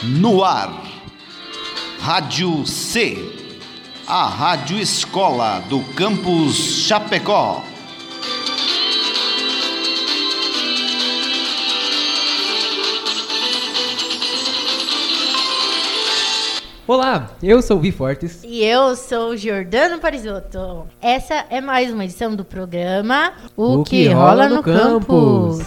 No ar, Rádio C, a Rádio Escola do Campus Chapecó. Olá, eu sou o Vi Fortes. E eu sou o Giordano Parisotto. Essa é mais uma edição do programa O, que, rola, no campus.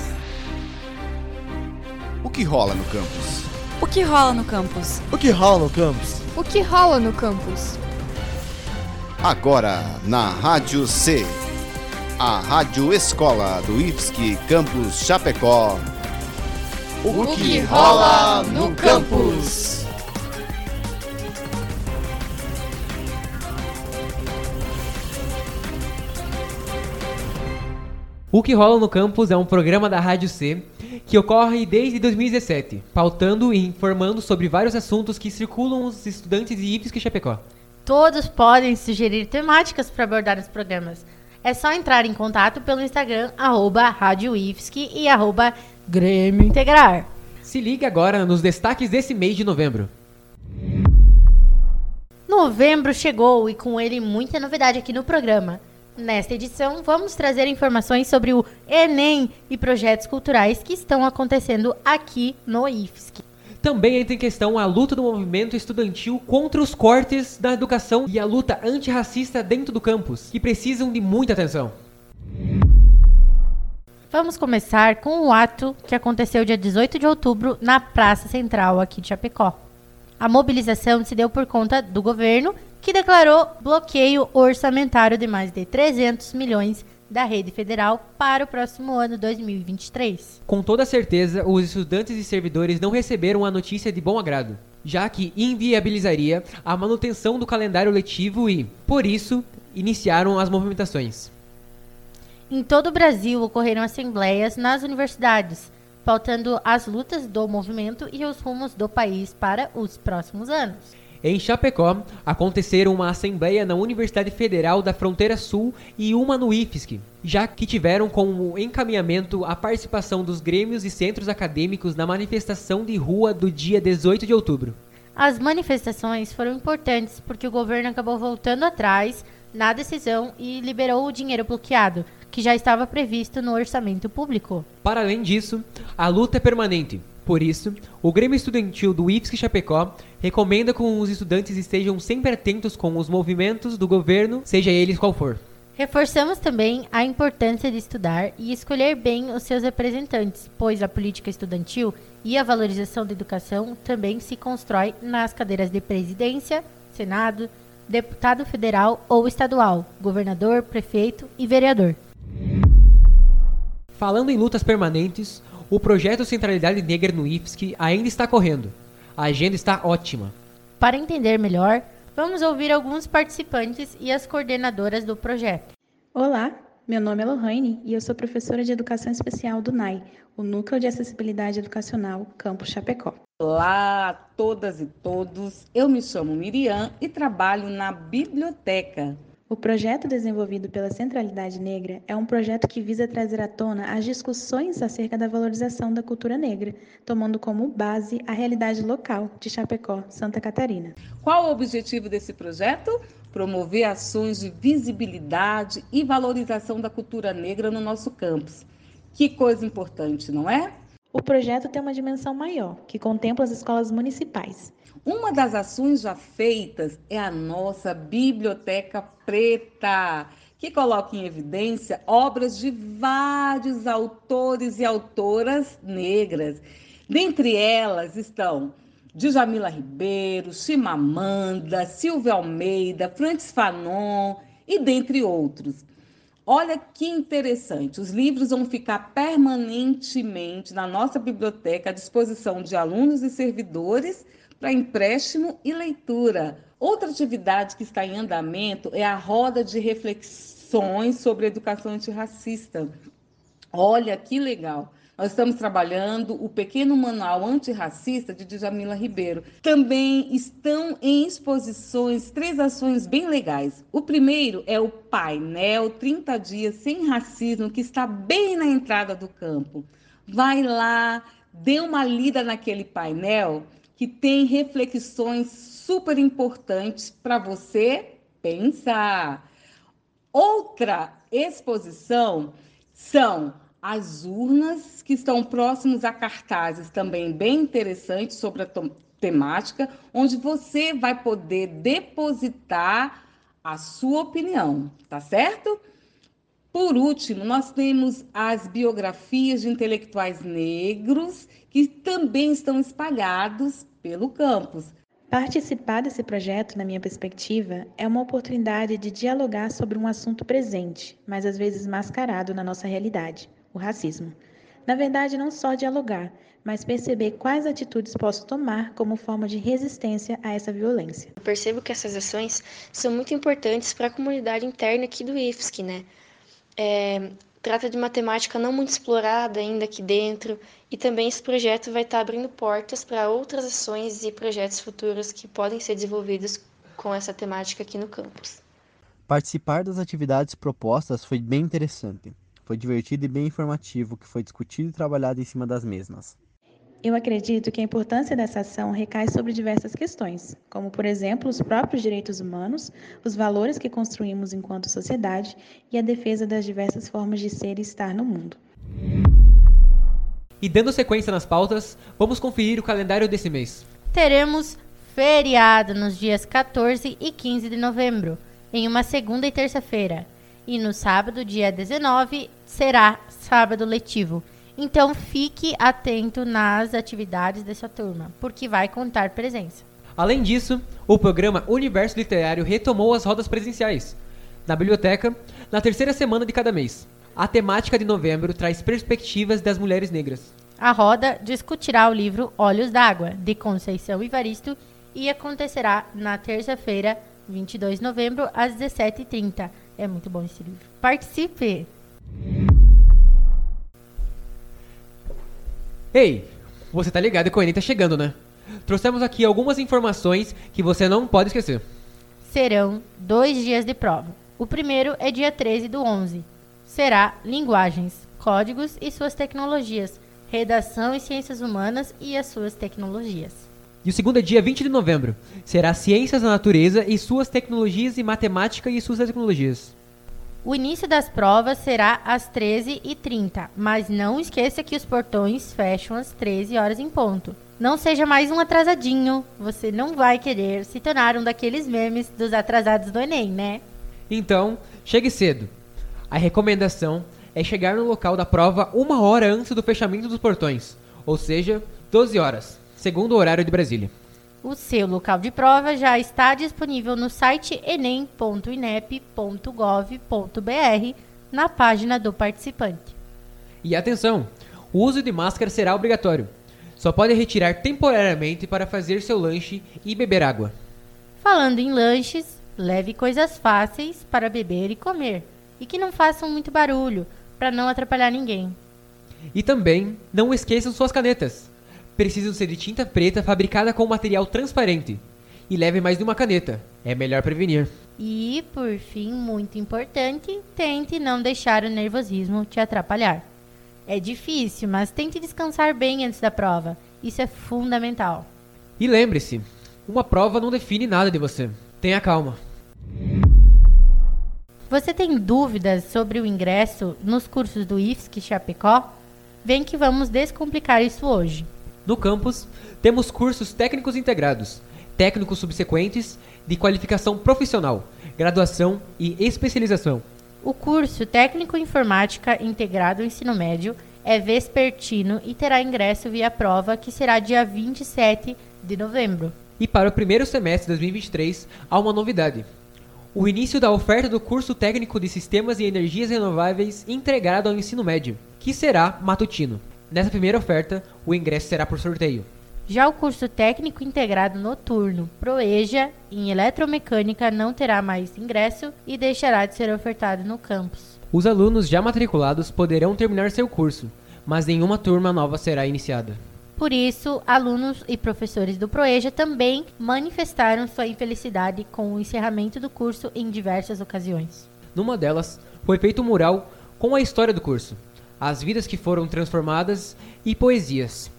O que rola no campus? O que rola no campus? O que rola no campus? O que rola no campus? Agora na Rádio C, a Rádio Escola do IFSC Campus Chapecó. O que rola no campus? O que rola no campus é um programa da Rádio C que ocorre desde 2017, pautando e informando sobre vários assuntos que circulam os estudantes de IFSC Chapecó. Todos podem sugerir temáticas para abordar os programas. É só entrar em contato pelo Instagram, arroba Rádio IFSC e arroba Grêmio Integrar. Se liga agora nos destaques desse mês de novembro. Novembro chegou e com ele muita novidade aqui no programa. Nesta edição, vamos trazer informações sobre o Enem e projetos culturais que estão acontecendo aqui no IFSC. Também entra em questão a luta do movimento estudantil contra os cortes da educação e a luta antirracista dentro do campus, que precisam de muita atenção. Vamos começar com o ato que aconteceu dia 18 de outubro na Praça Central aqui de Chapecó. A mobilização se deu por conta do governo, que declarou bloqueio orçamentário de mais de 300 milhões da rede federal para o próximo ano 2023. Com toda certeza, os estudantes e servidores não receberam a notícia de bom agrado, já que inviabilizaria a manutenção do calendário letivo e, por isso, iniciaram as movimentações. Em todo o Brasil ocorreram assembleias nas universidades, pautando as lutas do movimento e os rumos do país para os próximos anos. Em Chapecó, aconteceram uma assembleia na Universidade Federal da Fronteira Sul e uma no IFSC, já que tiveram como encaminhamento a participação dos grêmios e centros acadêmicos na manifestação de rua do dia 18 de outubro. As manifestações foram importantes porque o governo acabou voltando atrás na decisão e liberou o dinheiro bloqueado, que já estava previsto no orçamento público. Para além disso, a luta é permanente. Por isso, o Grêmio Estudantil do IFSC Chapecó recomenda que os estudantes estejam sempre atentos com os movimentos do governo, seja eles qual for. Reforçamos também a importância de estudar e escolher bem os seus representantes, pois a política estudantil e a valorização da educação também se constrói nas cadeiras de presidência, senado, deputado federal ou estadual, governador, prefeito e vereador. Falando em lutas permanentes, o projeto Centralidade Negra no IFSC ainda está correndo. A agenda está ótima. Para entender melhor, vamos ouvir alguns participantes e as coordenadoras do projeto. Olá, meu nome é Lohane e eu sou professora de Educação Especial do NAI, o Núcleo de Acessibilidade Educacional Campus Chapecó. Olá a todas e todos, eu me chamo Miriam e trabalho na biblioteca. O projeto desenvolvido pela Centralidade Negra é um projeto que visa trazer à tona as discussões acerca da valorização da cultura negra, tomando como base a realidade local de Chapecó, Santa Catarina. Qual o objetivo desse projeto? Promover ações de visibilidade e valorização da cultura negra no nosso campus. Que coisa importante, não é? O projeto tem uma dimensão maior, que contempla as escolas municipais. Uma das ações já feitas é a nossa Biblioteca Preta, que coloca em evidência obras de vários autores e autoras negras. Dentre elas estão Djamila Ribeiro, Chimamanda, Silvia Almeida, Francis Fanon e dentre outros. Olha que interessante, os livros vão ficar permanentemente na nossa biblioteca à disposição de alunos e servidores para empréstimo e leitura. Outra atividade que está em andamento é a roda de reflexões sobre educação antirracista. Olha que legal! Nós estamos trabalhando o pequeno manual antirracista de Djamila Ribeiro. Também estão em exposições três ações bem legais. O primeiro é o painel 30 dias sem racismo, que está bem na entrada do campo. Vai lá, dê uma lida naquele painel que tem reflexões super importantes para você pensar. Outra exposição são as urnas que estão próximos a cartazes também bem interessantes sobre a temática, onde você vai poder depositar a sua opinião, tá certo? Por último, nós temos as biografias de intelectuais negros que também estão espalhados pelo campus. Participar desse projeto, na minha perspectiva, é uma oportunidade de dialogar sobre um assunto presente, mas às vezes mascarado na nossa realidade, o racismo. Na verdade, não só dialogar, mas perceber quais atitudes posso tomar como forma de resistência a essa violência. Eu percebo que essas ações são muito importantes para a comunidade interna aqui do IFSC, né? É, trata de uma temática não muito explorada ainda aqui dentro e também esse projeto vai estar abrindo portas para outras ações e projetos futuros que podem ser desenvolvidos com essa temática aqui no campus. Participar das atividades propostas foi bem interessante. Foi divertido e bem informativo, que foi discutido e trabalhado em cima das mesmas. Eu acredito que a importância dessa ação recai sobre diversas questões, como, por exemplo, os próprios direitos humanos, os valores que construímos enquanto sociedade e a defesa das diversas formas de ser e estar no mundo. E dando sequência nas pautas, vamos conferir o calendário desse mês. Teremos feriado nos dias 14 e 15 de novembro, em uma segunda e terça-feira. E no sábado, dia 19, será sábado letivo. Então fique atento nas atividades dessa turma, porque vai contar presença. Além disso, o programa Universo Literário retomou as rodas presenciais na biblioteca na terceira semana de cada mês. A temática de novembro traz perspectivas das mulheres negras. A roda discutirá o livro Olhos d'Água, de Conceição Ivaristo, e acontecerá na terça-feira, 22 de novembro, às 17h30. É muito bom esse livro. Participe! Ei, você tá ligado que o Enem tá chegando, né? Trouxemos aqui algumas informações que você não pode esquecer. Serão dois dias de prova. O primeiro é dia 13 do 11. Será Linguagens, Códigos e suas tecnologias, Redação e Ciências Humanas e as suas tecnologias. E o segundo é dia 20 de novembro. Será Ciências da Natureza e suas tecnologias e Matemática e suas tecnologias. O início das provas será às 13h30, mas não esqueça que os portões fecham às 13 horas em ponto. Não seja mais um atrasadinho, você não vai querer se tornar um daqueles memes dos atrasados do Enem, né? Então, chegue cedo. A recomendação é chegar no local da prova uma hora antes do fechamento dos portões, ou seja, 12 horas, segundo o horário de Brasília. O seu local de prova já está disponível no site enem.inep.gov.br na página do participante. E atenção, o uso de máscara será obrigatório. Só pode retirar temporariamente para fazer seu lanche e beber água. Falando em lanches, leve coisas fáceis para beber e comer e que não façam muito barulho para não atrapalhar ninguém. E também não esqueçam suas canetas precisam ser de tinta preta fabricada com material transparente. E leve mais de uma caneta. É melhor prevenir. E, por fim, muito importante, tente não deixar o nervosismo te atrapalhar. É difícil, mas tente descansar bem antes da prova. Isso é fundamental. E lembre-se, uma prova não define nada de você. Tenha calma. Você tem dúvidas sobre o ingresso nos cursos do IFSC Chapecó? Vem que vamos descomplicar isso hoje. No campus, temos cursos técnicos integrados, técnicos subsequentes de qualificação profissional, graduação e especialização. O curso Técnico Informática Integrado Ensino Médio é vespertino e terá ingresso via prova, que será dia 27 de novembro. E para o primeiro semestre de 2023, há uma novidade. O início da oferta do curso técnico de Sistemas e Energias Renováveis integrado ao ensino médio, que será matutino. Nessa primeira oferta, o ingresso será por sorteio. Já o curso técnico integrado noturno Proeja em eletromecânica não terá mais ingresso e deixará de ser ofertado no campus. Os alunos já matriculados poderão terminar seu curso, mas nenhuma turma nova será iniciada. Por isso, alunos e professores do Proeja também manifestaram sua infelicidade com o encerramento do curso em diversas ocasiões. Numa delas, foi feito um mural com a história do curso, as vidas que foram transformadas e poesias.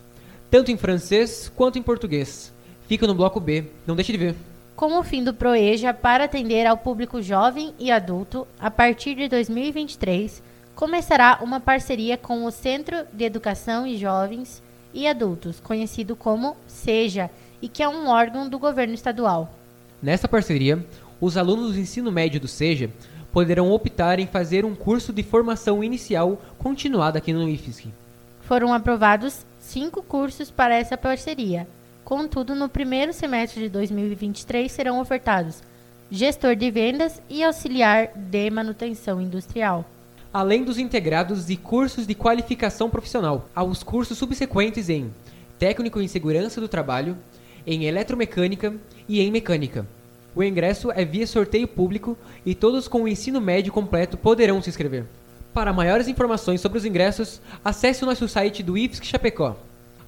tanto em francês quanto em português. Fica no bloco B, não deixe de ver. Com o fim do Proeja para atender ao público jovem e adulto, a partir de 2023, começará uma parceria com o Centro de Educação e Jovens e Adultos, conhecido como SEJA, e que é um órgão do governo estadual. Nessa parceria, os alunos do ensino médio do SEJA poderão optar em fazer um curso de formação inicial continuada aqui no IFSC. Foram aprovados cinco cursos para essa parceria. Contudo, no primeiro semestre de 2023 serão ofertados gestor de vendas e auxiliar de manutenção industrial. Além dos integrados e cursos de qualificação profissional, aos cursos subsequentes em técnico em segurança do trabalho, em eletromecânica e em mecânica. O ingresso é via sorteio público e todos com o ensino médio completo poderão se inscrever. Para maiores informações sobre os ingressos, acesse o nosso site do IFSC Chapecó.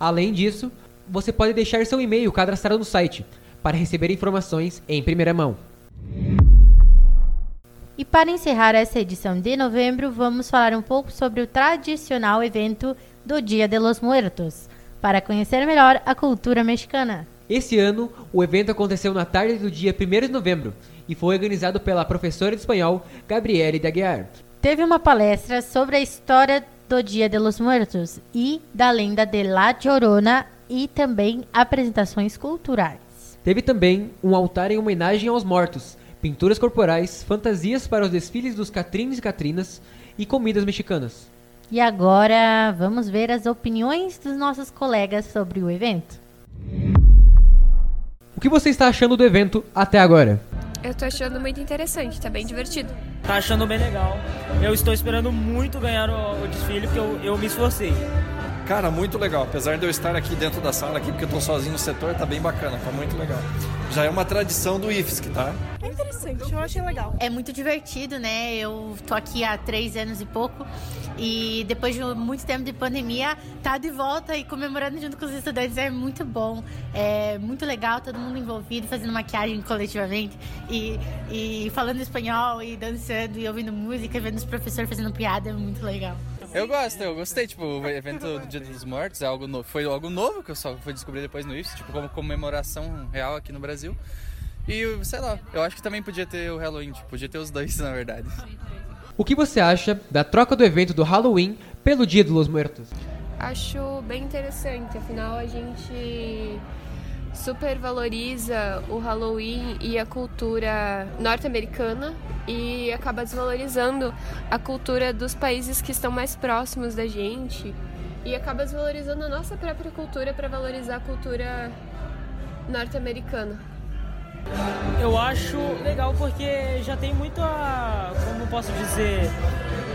Além disso, você pode deixar seu e-mail cadastrado no site para receber informações em primeira mão. E para encerrar essa edição de novembro, vamos falar um pouco sobre o tradicional evento do Dia de los Muertos, para conhecer melhor a cultura mexicana. Esse ano, o evento aconteceu na tarde do dia 1 de novembro e foi organizado pela professora de espanhol Gabriele Daguiar. Teve uma palestra sobre a história do Dia de los Muertos e da lenda de La Llorona e também apresentações culturais. Teve também um altar em homenagem aos mortos, pinturas corporais, fantasias para os desfiles dos Catrines e Catrinas e comidas mexicanas. E agora vamos ver as opiniões dos nossos colegas sobre o evento. O que você está achando do evento até agora? Eu estou achando muito interessante, tá bem divertido. Tá achando bem legal. Eu estou esperando muito ganhar o, o desfile porque eu, eu me esforcei. Cara, muito legal. Apesar de eu estar aqui dentro da sala aqui, porque eu tô sozinho no setor, tá bem bacana, tá muito legal. Já é uma tradição do IFSC, tá? É interessante, eu achei legal. É muito divertido, né? Eu tô aqui há três anos e pouco e depois de muito tempo de pandemia, tá de volta e comemorando junto com os estudantes é muito bom. É muito legal, todo mundo envolvido, fazendo maquiagem coletivamente e, e falando espanhol e dançando e ouvindo música, vendo os professores fazendo piada, é muito legal. Eu gosto, eu gostei, tipo, o evento do Dia dos Mortos é algo novo, foi algo novo que eu só fui descobrir depois no IFS, tipo, como comemoração real aqui no Brasil. E, sei lá, eu acho que também podia ter o Halloween, tipo, podia ter os dois, na verdade. O que você acha da troca do evento do Halloween pelo Dia dos Mortos? Acho bem interessante, afinal a gente super valoriza o Halloween e a cultura norte-americana e acaba desvalorizando a cultura dos países que estão mais próximos da gente e acaba desvalorizando a nossa própria cultura para valorizar a cultura norte-americana. Eu acho legal porque já tem muita, como posso dizer,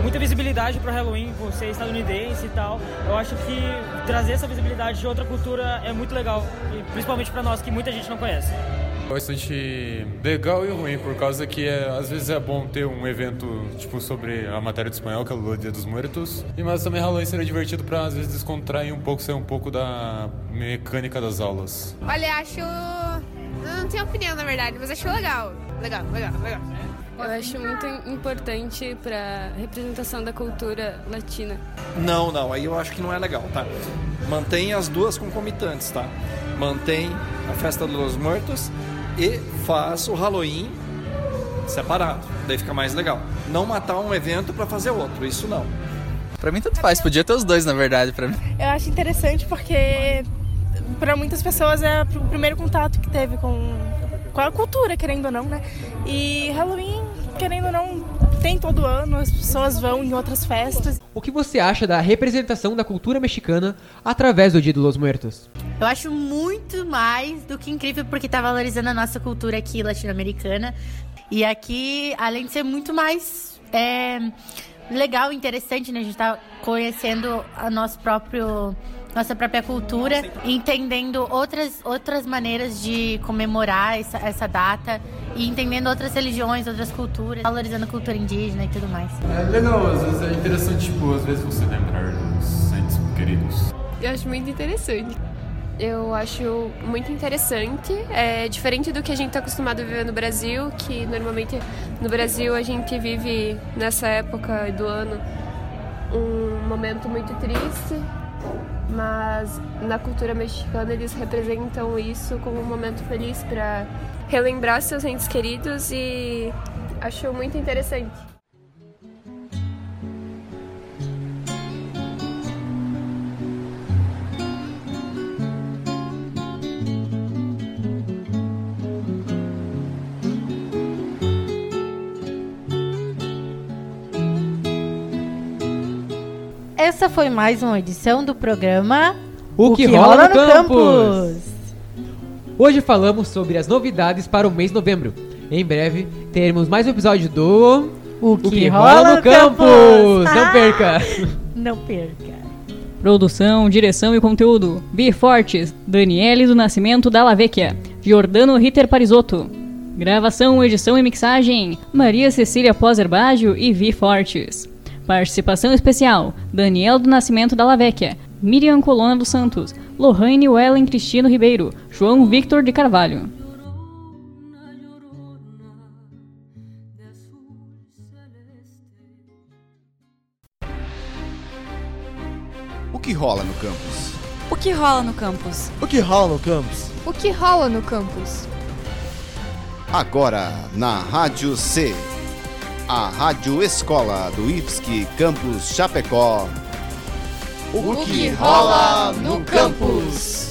muita visibilidade para Halloween por ser estadunidense e tal. Eu acho que trazer essa visibilidade de outra cultura é muito legal, principalmente para nós que muita gente não conhece. Bastante legal e ruim, por causa que é, às vezes é bom ter um evento tipo sobre a matéria de espanhol, que é o Dia dos Muertos, e mas também Halloween seria divertido para às vezes descontrair um pouco, sair um pouco da mecânica das aulas. Olha, acho eu não tenho opinião, na verdade, mas acho legal. Legal, legal, legal. Eu acho muito importante para representação da cultura latina. Não, não, aí eu acho que não é legal, tá? Mantém as duas concomitantes, tá? Mantém a festa dos mortos e faz o Halloween separado, daí fica mais legal. Não matar um evento para fazer outro, isso não. Pra mim tanto faz, podia ter os dois na verdade, para mim. Eu acho interessante porque para muitas pessoas é o primeiro contato que teve com, com a cultura, querendo ou não, né? E Halloween, querendo ou não, tem todo ano, as pessoas vão em outras festas. O que você acha da representação da cultura mexicana através do Dia dos Muertos? Eu acho muito mais do que incrível porque está valorizando a nossa cultura aqui latino-americana. E aqui, além de ser muito mais é, legal, interessante, né? A gente está conhecendo a nosso próprio nossa própria cultura, entendendo outras, outras maneiras de comemorar essa, essa data e entendendo outras religiões, outras culturas, valorizando a cultura indígena e tudo mais. É legal, às vezes é interessante, tipo, às vezes você lembrar dos entes queridos. Eu acho muito interessante. Eu acho muito interessante, é diferente do que a gente está acostumado a viver no Brasil, que normalmente no Brasil a gente vive nessa época do ano um momento muito triste mas na cultura mexicana eles representam isso como um momento feliz para relembrar seus entes queridos e acho muito interessante. Essa foi mais uma edição do programa O que, rola, no, campus. Hoje falamos sobre as novidades para o mês de novembro. Em breve teremos mais um episódio do O que, rola no campus. Não Ah! perca. Não perca. Produção, direção e conteúdo: Bi Fortes, Daniele do Nascimento da Lavecchia, Giordano Ritter Parisotto. Gravação, edição e mixagem: Maria Cecília Pozerbágio e Vi Fortes. Participação especial: Daniel do Nascimento da Lavecchia, Miriam Colonna dos Santos, Lohane Wellen Cristino Ribeiro, João Victor de Carvalho. O que rola no campus? O que rola no campus? O que rola no campus? O que rola no campus? Agora na Rádio C a Rádio Escola do IFSC Campus Chapecó. O, o que rola no campus?